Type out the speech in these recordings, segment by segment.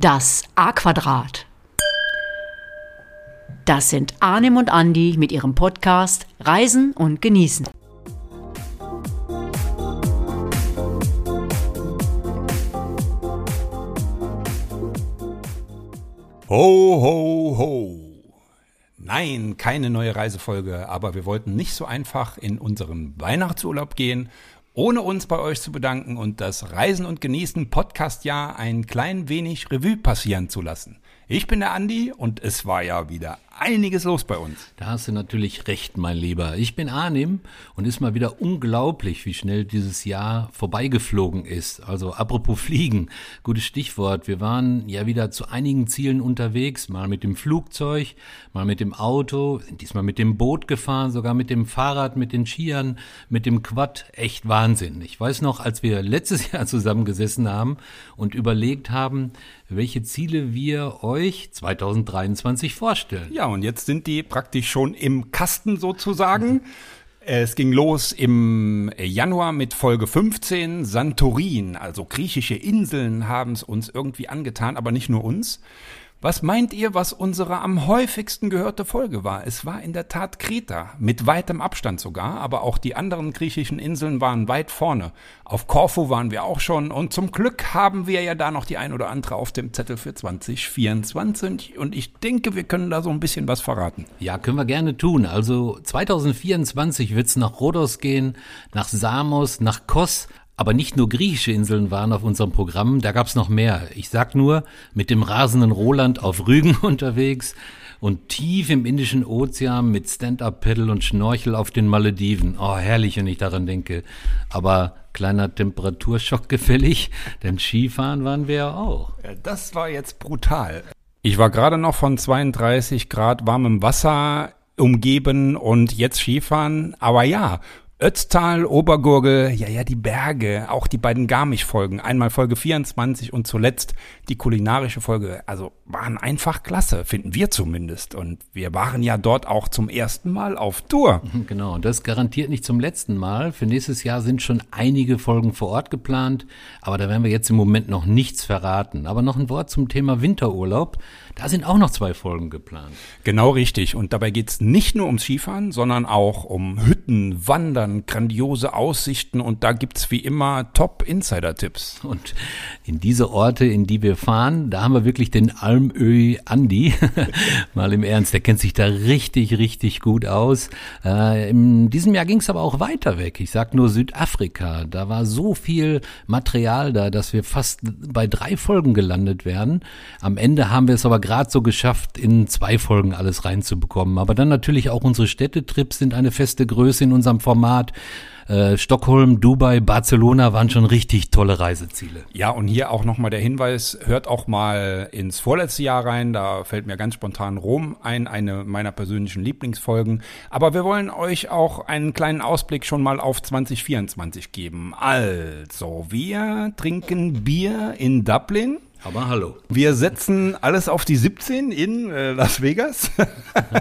Das A-Quadrat. Das sind Arnim und Andi mit ihrem Podcast Reisen und Genießen. Ho, ho, ho. Nein, keine neue Reisefolge, aber wir wollten nicht so einfach in unseren Weihnachtsurlaub gehen, ohne uns bei euch zu bedanken und das Reisen und Genießen Podcast-Jahr ein klein wenig Revue passieren zu lassen. Ich bin der Andi und es war ja wieder einiges los bei uns. Da hast du natürlich recht, mein Lieber. Ich bin Arnim und ist mal wieder unglaublich, wie schnell dieses Jahr vorbeigeflogen ist. Also apropos Fliegen, gutes Stichwort. Wir waren ja wieder zu einigen Zielen unterwegs, mal mit dem Flugzeug, mal mit dem Auto, diesmal mit dem Boot gefahren, sogar mit dem Fahrrad, mit den Skiern, mit dem Quad. Echt Wahnsinn. Ich weiß noch, als wir letztes Jahr zusammengesessen haben und überlegt haben, welche Ziele wir euch 2023 vorstellen. Ja, und jetzt sind die praktisch schon im Kasten sozusagen. Es ging los im Januar mit Folge 15. Santorin, also griechische Inseln haben es uns irgendwie angetan, aber nicht nur uns. Was meint ihr, was unsere am häufigsten gehörte Folge war? Es war in der Tat Kreta, mit weitem Abstand sogar, aber auch die anderen griechischen Inseln waren weit vorne. Auf Korfu waren wir auch schon und zum Glück haben wir ja da noch die ein oder andere auf dem Zettel für 2024 und ich denke, wir können da so ein bisschen was verraten. Ja, können wir gerne tun. Also 2024 wird's nach Rhodos gehen, nach Samos, nach Kos, aber nicht nur griechische Inseln waren auf unserem Programm, da gab's noch mehr. Ich sag nur, mit dem rasenden Roland auf Rügen unterwegs und tief im Indischen Ozean mit Stand-Up-Pedal und Schnorchel auf den Malediven. Oh, herrlich, wenn ich daran denke. Aber kleiner Temperaturschock gefällig, denn Skifahren waren wir ja auch. Ja, das war jetzt brutal. Ich war gerade noch von 32 Grad warmem Wasser umgeben und jetzt Skifahren. Aber ja, Ötztal, Obergurgel, ja, ja, die Berge, auch die beiden Garmisch-Folgen, einmal Folge 24 und zuletzt die kulinarische Folge, also waren einfach klasse, finden wir zumindest. Und wir waren ja dort auch zum ersten Mal auf Tour. Genau, und das garantiert nicht zum letzten Mal. Für nächstes Jahr sind schon einige Folgen vor Ort geplant, aber da werden wir jetzt im Moment noch nichts verraten. Aber noch ein Wort zum Thema Winterurlaub. Da sind auch noch zwei Folgen geplant. Genau richtig. Und dabei geht's nicht nur ums Skifahren, sondern auch um Hütten, Wandern, grandiose Aussichten. Und da gibt's wie immer Top-Insider-Tipps. Und in diese Orte, in die wir fahren, da haben wir wirklich den Almöhi Andi. Mal im Ernst, der kennt sich da richtig, richtig gut aus. Äh, in diesem Jahr ging's aber auch weiter weg. Ich sag nur Südafrika. Da war so viel Material da, dass wir fast bei drei Folgen gelandet werden. Am Ende haben wir es aber gerade so geschafft, in zwei Folgen alles reinzubekommen. Aber dann natürlich auch unsere Städtetrips sind eine feste Größe in unserem Format. Äh, Stockholm, Dubai, Barcelona waren schon richtig tolle Reiseziele. Ja, und hier auch nochmal der Hinweis, hört auch mal ins vorletzte Jahr rein, da fällt mir ganz spontan Rom ein, eine meiner persönlichen Lieblingsfolgen. Aber wir wollen euch auch einen kleinen Ausblick schon mal auf 2024 geben. Also, wir trinken Bier in Dublin. Aber hallo. Wir setzen alles auf die 17 in äh, Las Vegas,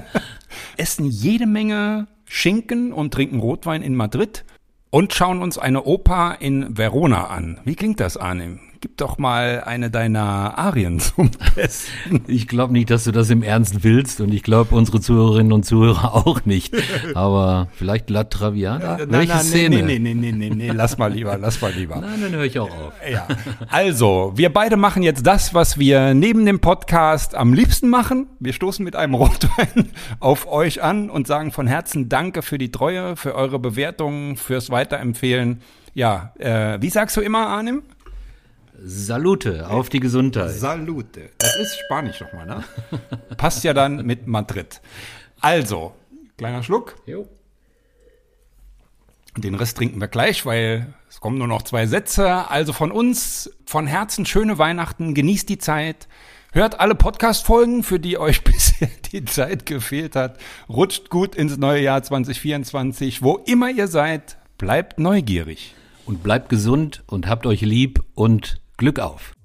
essen jede Menge Schinken und trinken Rotwein in Madrid und schauen uns eine Oper in Verona an. Wie klingt das, Arnim? Gib doch mal eine deiner Arien zum Besten. Ich glaube nicht, dass du das im Ernst willst und ich glaube unsere Zuhörerinnen und Zuhörer auch nicht. Aber vielleicht La Traviata? Nein, Welche nein, Szene? Nee, nee, nee, nee, nee, lass mal lieber, lass mal lieber. Nein, dann höre ich auch auf. Ja. Also, wir beide machen jetzt das, was wir neben dem Podcast am liebsten machen. Wir stoßen mit einem Rotwein auf euch an und sagen von Herzen Danke für die Treue, für eure Bewertungen, fürs Weiterempfehlen. Ja, äh, wie sagst du immer, Arnim? Salute, auf die Gesundheit. Salute. Das ist Spanisch nochmal, ne? Passt ja dann mit Madrid. Also, kleiner Schluck. Jo. Den Rest trinken wir gleich, weil es kommen nur noch zwei Sätze. Also von uns, von Herzen schöne Weihnachten, genießt die Zeit. Hört alle Podcast-Folgen, für die euch bisher die Zeit gefehlt hat. Rutscht gut ins neue Jahr 2024. Wo immer ihr seid, bleibt neugierig. Und bleibt gesund und habt euch lieb und Glück auf.